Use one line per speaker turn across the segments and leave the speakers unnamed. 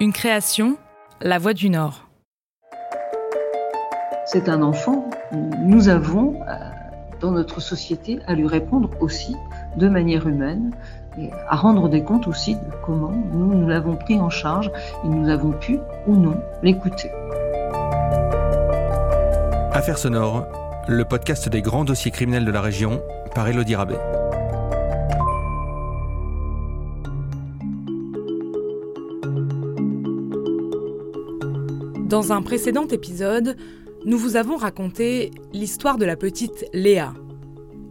Une création, La Voix du Nord.
C'est un enfant. Nous avons, euh, dans notre société, à lui répondre aussi de manière humaine et à rendre des comptes aussi de comment nous, nous l'avons pris en charge et nous avons pu ou non l'écouter.
Affaires sonores, le podcast des grands dossiers criminels de la région par Elodie Rabet.
Dans un précédent épisode, nous vous avons raconté l'histoire de la petite Léa,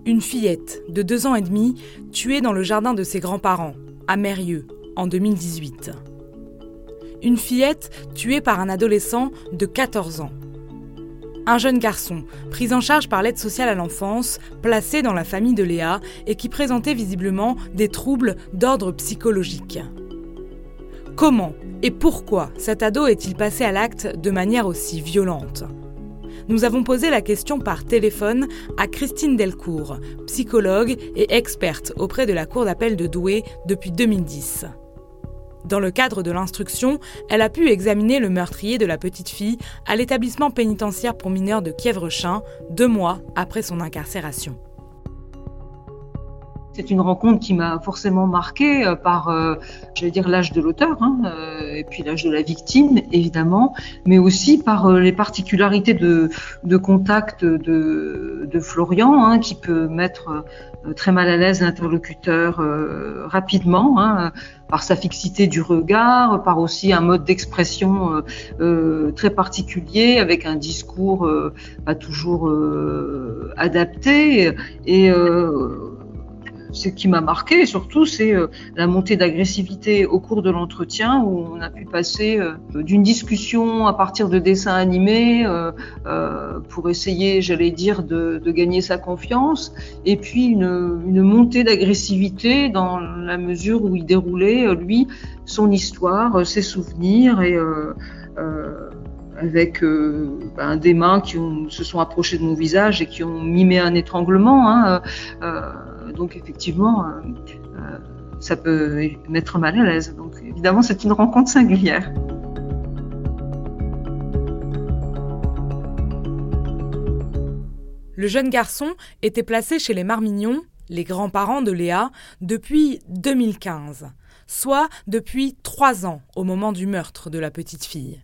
une fillette de deux ans et demi tuée dans le jardin de ses grands-parents, à Mérieux, en 2018. Une fillette tuée par un adolescent de 14 ans. Un jeune garçon, pris en charge par l'aide sociale à l'enfance, placé dans la famille de Léa et qui présentait visiblement des troubles d'ordre psychologique. Comment et pourquoi cet ado est-il passé à l'acte de manière aussi violente? Nous avons posé la question par téléphone à Christine Delcourt, psychologue et experte auprès de la Cour d'appel de Douai depuis 2010. Dans le cadre de l'instruction, elle a pu examiner le meurtrier de la petite fille à l'établissement pénitentiaire pour mineurs de Kievrechin deux mois après son incarcération.
C'est une rencontre qui m'a forcément marquée euh, par, euh, l'âge de l'auteur, hein, euh, et puis l'âge de la victime, évidemment, mais aussi par les particularités de, contact de, de Florian, hein, qui peut mettre très mal à l'aise l'interlocuteur rapidement, hein, par sa fixité du regard, par aussi un mode d'expression très particulier, avec un discours pas toujours adapté et ce qui m'a marqué surtout, c'est euh, la montée d'agressivité au cours de l'entretien où on a pu passer euh, d'une discussion à partir de dessins animés euh, pour essayer, j'allais dire, de, gagner sa confiance, et puis une, montée d'agressivité dans la mesure où il déroulait, lui, son histoire, ses souvenirs et avec ben, des mains qui se sont approchées de mon visage et qui ont mimé un étranglement. Hein, donc effectivement, euh, euh, ça peut mettre mal à l'aise. Donc évidemment, c'est une rencontre singulière.
Le jeune garçon était placé chez les Marmignons, les grands-parents de Léa, depuis 2015, soit depuis trois ans au moment du meurtre de la petite fille.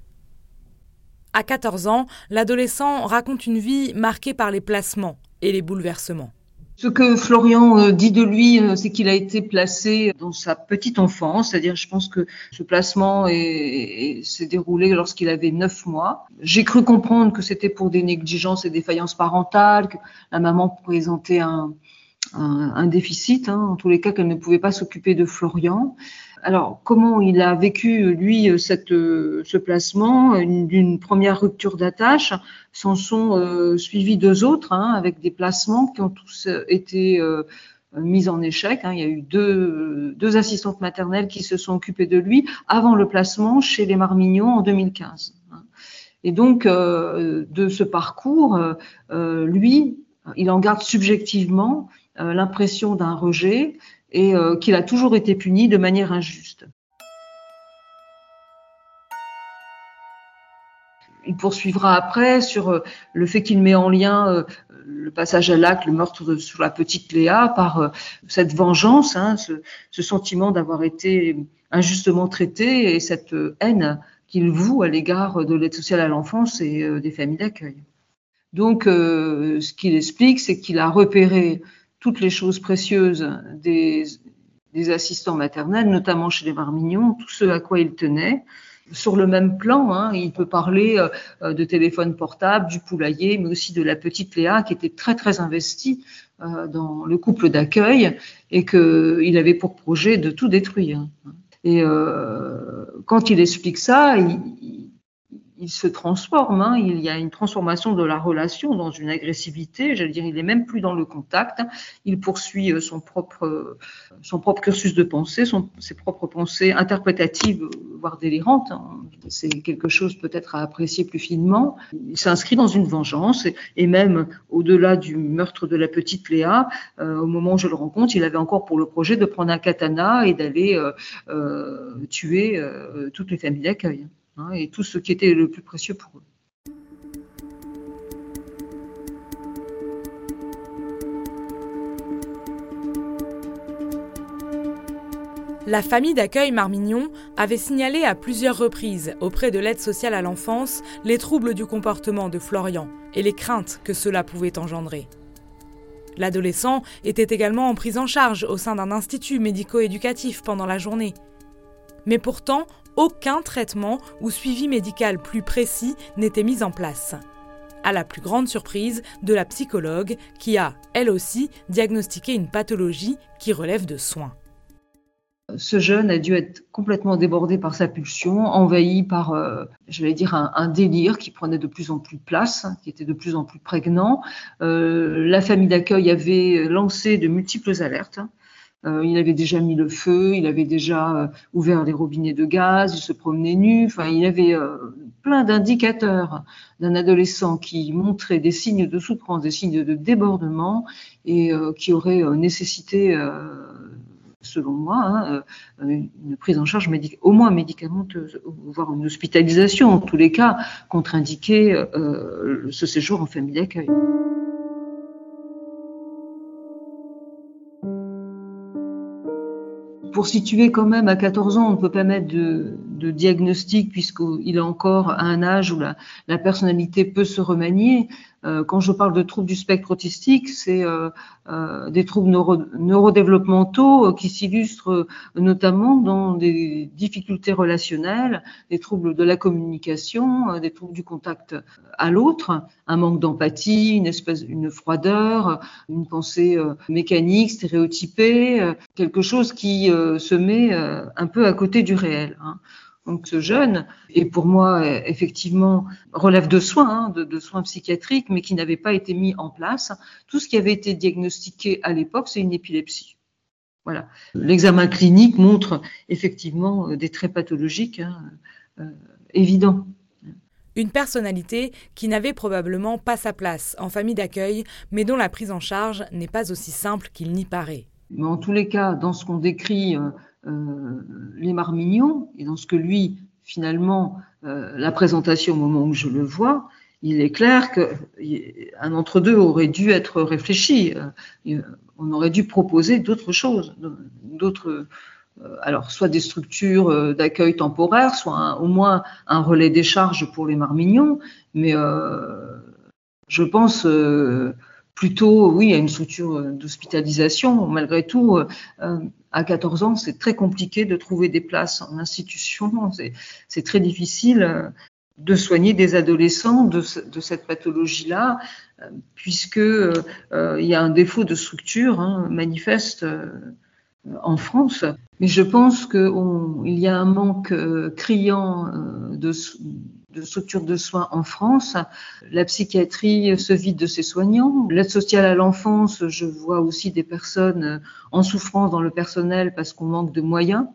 À 14 ans, l'adolescent raconte une vie marquée par les placements et les bouleversements.
Ce que Florian euh, dit de lui, euh, c'est qu'il a été placé dans sa petite enfance, c'est-à-dire je pense que ce placement s'est déroulé lorsqu'il avait neuf mois. J'ai cru comprendre que c'était pour des négligences et défaillances parentales, que la maman présentait un, un, déficit, hein, en tous les cas qu'elle ne pouvait pas s'occuper de Florian. Alors, comment il a vécu, lui, cette, ce placement d'une première rupture d'attache S'en sont euh, suivis deux autres, hein, avec des placements qui ont tous été euh, mis en échec. Hein. Il y a eu deux, deux assistantes maternelles qui se sont occupées de lui avant le placement chez les Marmignons en 2015. Hein. Et donc, euh, de ce parcours, euh, lui, il en garde subjectivement euh, l'impression d'un rejet et euh, qu'il a toujours été puni de manière injuste. Il poursuivra après sur euh, le fait qu'il met en lien le passage à l'acte, le meurtre sur la petite Léa, par cette vengeance, hein, ce, sentiment d'avoir été injustement traité et cette haine qu'il voue à l'égard de l'aide sociale à l'enfance et des familles d'accueil. Donc, ce qu'il explique, c'est qu'il a repéré toutes les choses précieuses des, assistants maternels, notamment chez les Marmignons, tout ce à quoi ils tenaient. Sur le même plan, hein, il peut parler euh, de téléphone portable, du poulailler, mais aussi de la petite Léa qui était très très investie euh, dans le couple d'accueil et qu'il avait pour projet de tout détruire. Et euh, quand il explique ça, il, il se transforme. Hein. il y a une transformation de la relation dans une agressivité. J'allais dire, il est même plus dans le contact. Il poursuit euh, son propre, son propre cursus de pensée, ses propres pensées interprétatives, voire délirantes. Hein. C'est quelque chose peut-être à apprécier plus finement. Il s'inscrit dans une vengeance et, même au-delà du meurtre de la petite Léa, euh, au moment où je le rencontre, il avait encore pour le projet de prendre un katana et d'aller euh, euh, tuer euh, toutes les familles d'accueil hein, et tout ce qui était le plus précieux pour eux.
La famille d'accueil Marmignon avait signalé à plusieurs reprises auprès de l'aide sociale à l'enfance les troubles du comportement de Florian et les craintes que cela pouvait engendrer. L'adolescent était également en prise en charge au sein d'un institut médico-éducatif pendant la journée. Mais pourtant, aucun traitement ou suivi médical plus précis n'était mis en place. À la plus grande surprise de la psychologue qui a, elle aussi, diagnostiqué une pathologie qui relève de soins.
Ce jeune a dû être complètement débordé par sa pulsion, envahi par, euh, je vais dire, un, délire qui prenait de plus en plus de place, qui était de plus en plus prégnant. Euh, la famille d'accueil avait lancé de multiples alertes. Euh, il avait déjà mis le feu, il avait déjà ouvert les robinets de gaz, il se promenait nu. Enfin, il avait plein d'indicateurs d'un adolescent qui montrait des signes de souffrance, des signes de débordement et qui aurait nécessité selon moi, hein, euh, une prise en charge au moins médicamenteuse, voire une hospitalisation, en tous les cas, contre-indiquer euh, ce séjour en famille d'accueil. Pour situer quand même à 14 ans, on ne peut pas mettre de, diagnostic puisqu'il est encore à un âge où la personnalité peut se remanier. Euh, quand je parle de troubles du spectre autistique, c'est euh, euh, des troubles neurodéveloppementaux qui s'illustrent notamment dans des difficultés relationnelles, des troubles de la communication, des troubles du contact à l'autre, un manque d'empathie, une espèce, une froideur, une pensée mécanique, stéréotypée, quelque chose qui se met un peu à côté du réel. Donc ce jeune, et pour moi effectivement relève de soins, hein, de, soins psychiatriques, mais qui n'avait pas été mis en place. Tout ce qui avait été diagnostiqué à l'époque, c'est une épilepsie. Voilà. L'examen clinique montre effectivement euh, des traits pathologiques hein, euh, évidents.
Une personnalité qui n'avait probablement pas sa place en famille d'accueil, mais dont la prise en charge n'est pas aussi simple qu'il n'y paraît.
Mais en tous les cas, dans ce qu'on décrit euh, les Marmignons, et dans ce que lui, finalement, euh, la présentation au moment où je le vois, il est clair qu'un entre-deux aurait dû être réfléchi. Euh, on aurait dû proposer d'autres choses, d'autres, alors soit des structures d'accueil temporaire, soit au moins un relais des charges pour les marmignons, mais je pense plutôt, oui, à une structure d'hospitalisation. Malgré tout, à 14 ans, c'est très compliqué de trouver des places en institution. C'est très difficile euh, de soigner des adolescents de, cette pathologie-là, euh, puisque euh, il y a un défaut de structure hein, manifeste en France. Mais je pense qu'il y a un manque criant de, de structures de soins en France. La psychiatrie se vide de ses soignants. L'aide sociale à l'enfance, je vois aussi des personnes en souffrance dans le personnel parce qu'on manque de moyens.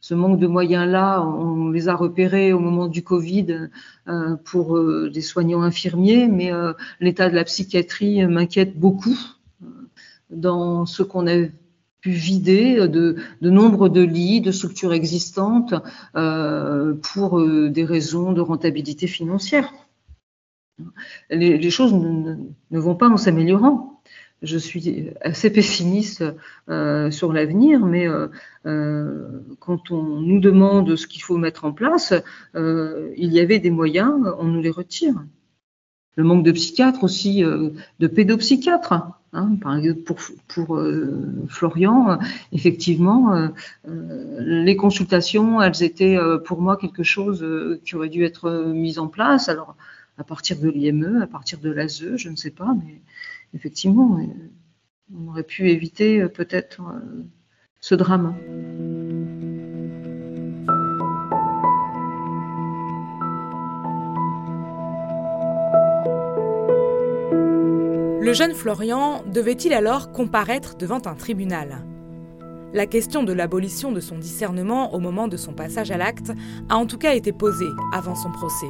Ce manque de moyens-là, on les a repérés au moment du Covid euh, pour euh, des soignants infirmiers, mais euh, l'état de la psychiatrie m'inquiète beaucoup dans ce qu'on a pu vider de, de, nombre de lits, de structures existantes euh, pour euh, des raisons de rentabilité financière. Les, les choses ne, ne, vont pas en s'améliorant. Je suis assez pessimiste euh, sur l'avenir, mais euh, euh, quand on nous demande ce qu'il faut mettre en place, euh, il y avait des moyens, on nous les retire. Le manque de psychiatres aussi, de pédopsychiatres Hein, par exemple, pour, pour euh, Florian, effectivement, euh, euh, les consultations, elles étaient pour moi quelque chose qui aurait dû être mis en place. Alors, à partir de l'IME, à partir de l'ASE, je ne sais pas, mais effectivement, on aurait pu éviter peut-être ce drame.
Le jeune Florian devait-il alors comparaître devant un tribunal? La question de l'abolition de son discernement au moment de son passage à l'acte a en tout cas été posée avant son procès.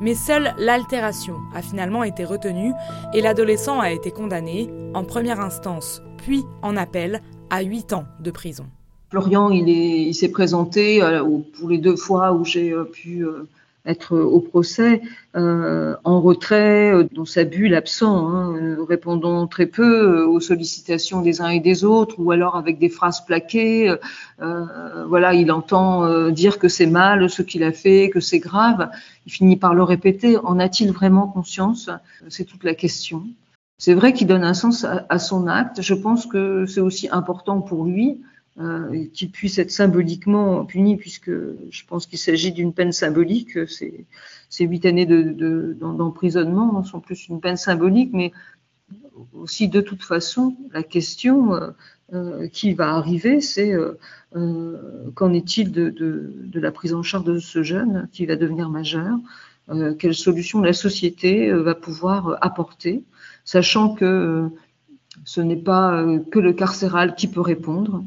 Mais seule l'altération a finalement été retenue et l'adolescent a été condamné, en première instance, puis en appel, à 8 ans de prison.
Florian, il s'est présenté euh, pour les deux fois où j'ai euh, pu euh, être au procès en retrait, dans sa bulle absent, hein, répondant très peu aux sollicitations des uns et des autres, ou alors avec des phrases plaquées. voilà, il entend dire que c'est mal ce qu'il a fait, que c'est grave. Il finit par le répéter. En a-t-il vraiment conscience? C'est toute la question. C'est vrai qu'il donne un sens à son acte. Je pense que c'est aussi important pour lui euh, qu'il puisse être symboliquement puni, puisque je pense qu'il s'agit d'une peine symbolique. Ces, huit années d'emprisonnement de, sont plus une peine symbolique, mais aussi de toute façon, la question euh, euh qui va arriver, c'est euh, euh, qu'en est-il de, de, de, la prise en charge de ce jeune qui va devenir majeur? Euh, Quelle solution la société va pouvoir apporter, sachant que ce n'est pas que le carcéral qui peut répondre,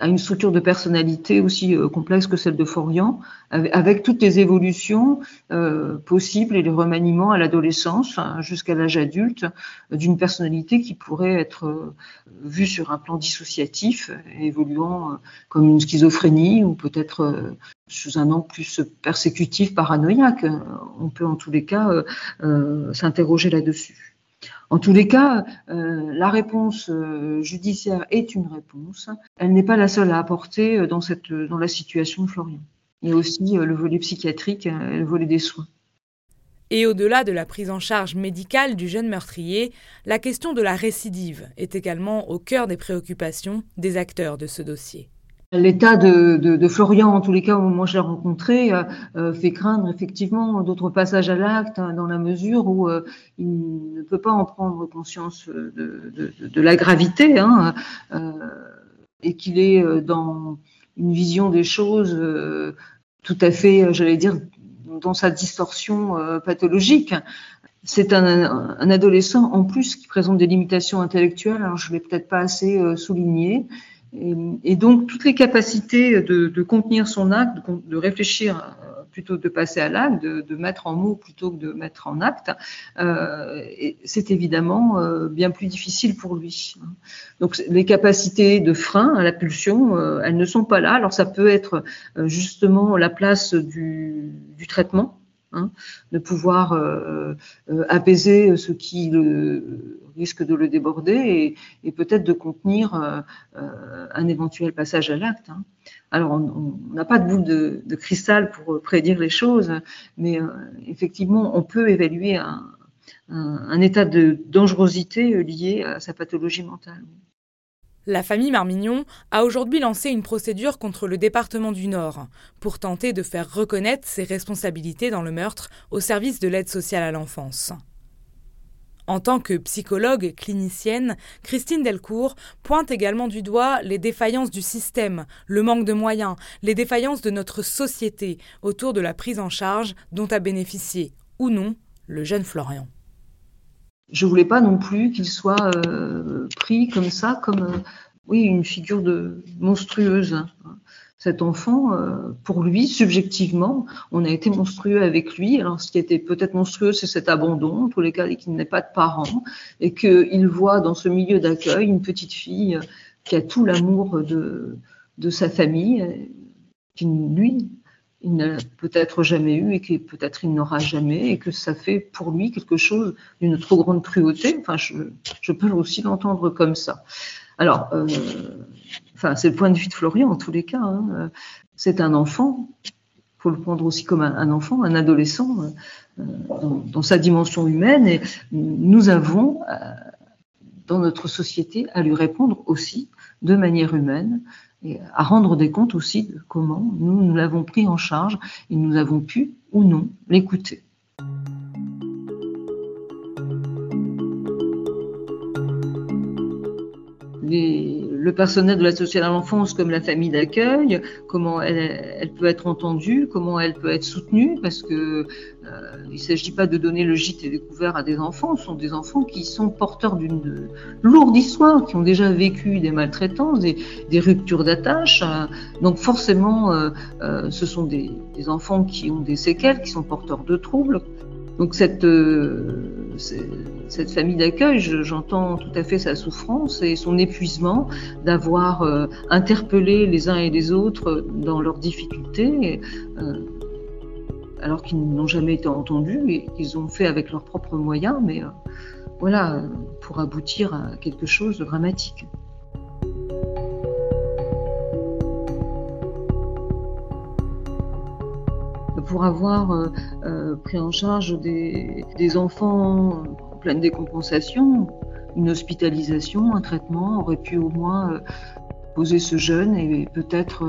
à une structure de personnalité aussi euh, complexe que celle de Florian, avec toutes les évolutions euh, possibles et les remaniements à l'adolescence hein, jusqu'à l'âge adulte d'une personnalité qui pourrait être euh, vue sur un plan dissociatif, évoluant comme une schizophrénie ou peut-être sous un angle plus persécutif, paranoïaque. On peut en tous les cas s'interroger là-dessus. En tous les cas, euh, la réponse euh, judiciaire est une réponse. Elle n'est pas la seule à apporter euh, dans, dans la situation de Florian. Il y a aussi le volet psychiatrique, le volet des soins.
Et au-delà de la prise en charge médicale du jeune meurtrier, la question de la récidive est également au cœur des préoccupations des acteurs de ce dossier.
L'état de, Florian, en tous les cas au moment où je l'ai rencontré, euh, euh, fait craindre effectivement d'autres passages à l'acte, hein, dans la mesure où euh, il ne peut pas en prendre conscience de, de la gravité, hein, et qu'il est dans une vision des choses tout à fait, j'allais dire, dans sa distorsion pathologique. C'est un, un, adolescent en plus qui présente des limitations intellectuelles, alors je ne l'ai peut-être pas assez souligné, et, donc, toutes les capacités de, contenir son acte, de, réfléchir euh, plutôt que de passer à l'acte, de, mettre en mots plutôt que de mettre en acte, euh, c'est évidemment euh, bien plus difficile pour lui. Donc, les capacités de frein à la pulsion, elles ne sont pas là. Alors, ça peut être justement la place du, du traitement Hein, de pouvoir euh, euh, apaiser ce qui le, risque de le déborder et, peut-être de contenir euh, un éventuel passage à l'acte. Hein. Alors, on n'a pas de boule de, cristal pour prédire les choses, mais effectivement, on peut évaluer un, un état de dangerosité lié à sa pathologie mentale.
La famille Marmignon a aujourd'hui lancé une procédure contre le département du Nord pour tenter de faire reconnaître ses responsabilités dans le meurtre au service de l'aide sociale à l'enfance. En tant que psychologue clinicienne, Christine Delcourt pointe également du doigt les défaillances du système, le manque de moyens, les défaillances de notre société autour de la prise en charge dont a bénéficié, ou non, le jeune Florian
je voulais pas non plus qu'il soit euh, pris comme ça, comme euh, oui une figure de monstrueuse. Cet enfant, euh, pour lui, subjectivement, on a été monstrueux avec lui. Alors, ce qui était peut-être monstrueux, c'est cet abandon, en tous les cas, qu'il n'ait pas de parents, et qu'il voit dans ce milieu d'accueil une petite fille qui a tout l'amour de, de sa famille, qui, lui, il n'a peut-être jamais eu et que peut-être il n'aura jamais et que ça fait pour lui quelque chose d'une trop grande cruauté. Enfin, je, peux aussi l'entendre comme ça. Alors, euh, enfin, c'est le point de vue de Florian en tous les cas. Hein. C'est un enfant. Il faut le prendre aussi comme un, enfant, un adolescent, euh, dans, sa dimension humaine. Et nous avons, euh, dans notre société, à lui répondre aussi de manière humaine et à rendre des comptes aussi de comment nous, nous l'avons pris en charge et nous avons pu ou non l'écouter. Le personnel de l'aide sociale à l'enfance comme la famille d'accueil, comment elle, peut être entendue, comment elle peut être soutenue, parce que il ne s'agit pas de donner le gîte et découvert à des enfants, ce sont des enfants qui sont porteurs d'une lourde histoire, qui ont déjà vécu des maltraitances, des, ruptures d'attache. donc forcément, ce sont des enfants qui ont des séquelles, qui sont porteurs de troubles. Donc cette, euh, cette famille d'accueil, j'entends tout à fait sa souffrance et son épuisement d'avoir euh, interpellé les uns et les autres dans leurs difficultés, euh, alors qu'ils n'ont jamais été entendus et qu'ils ont fait avec leurs propres moyens, mais voilà, pour aboutir à quelque chose de dramatique. Pour avoir euh, euh, pris en charge des, enfants en pleine décompensation, une hospitalisation, un traitement aurait pu au moins euh, poser ce jeune et peut-être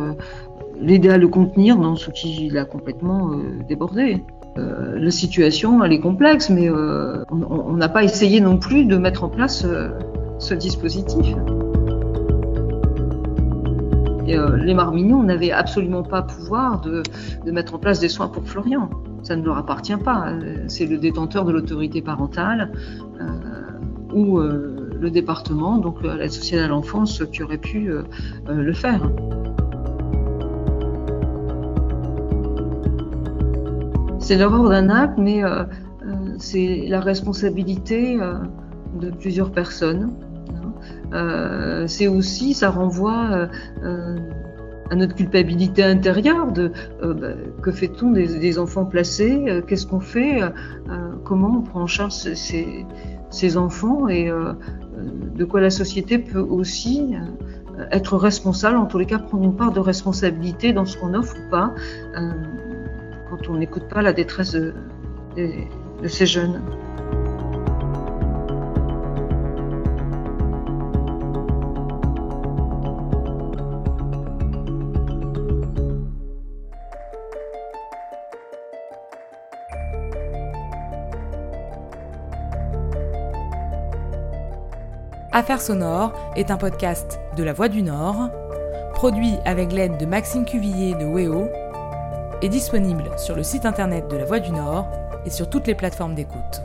l'aider à le contenir dans ce qui l'a complètement débordé. la situation, elle est complexe, mais on n'a pas essayé non plus de mettre en place ce dispositif. Euh, les Marmignons n'avaient absolument pas pouvoir de, mettre en place des soins pour Florian. Ça ne leur appartient pas. Euh, c'est le détenteur de l'autorité parentale euh, ou le département, donc l'aide sociale à l'enfance, qui aurait pu le faire. C'est l'erreur d'un acte, mais c'est la responsabilité de plusieurs personnes. Euh, c'est aussi, ça renvoie euh, euh, à notre culpabilité intérieure de bah, que fait-on des, enfants placés, qu'est-ce qu'on fait, comment on prend en charge ces, enfants et de quoi la société peut aussi être responsable, en tous les cas prendre une part de responsabilité dans ce qu'on offre ou pas, quand on n'écoute pas la détresse de ces jeunes.
Affaires sonores est un podcast de La Voix du Nord, produit avec l'aide de Maxime Cuvillier de WEO, et disponible sur le site internet de La Voix du Nord et sur toutes les plateformes d'écoute.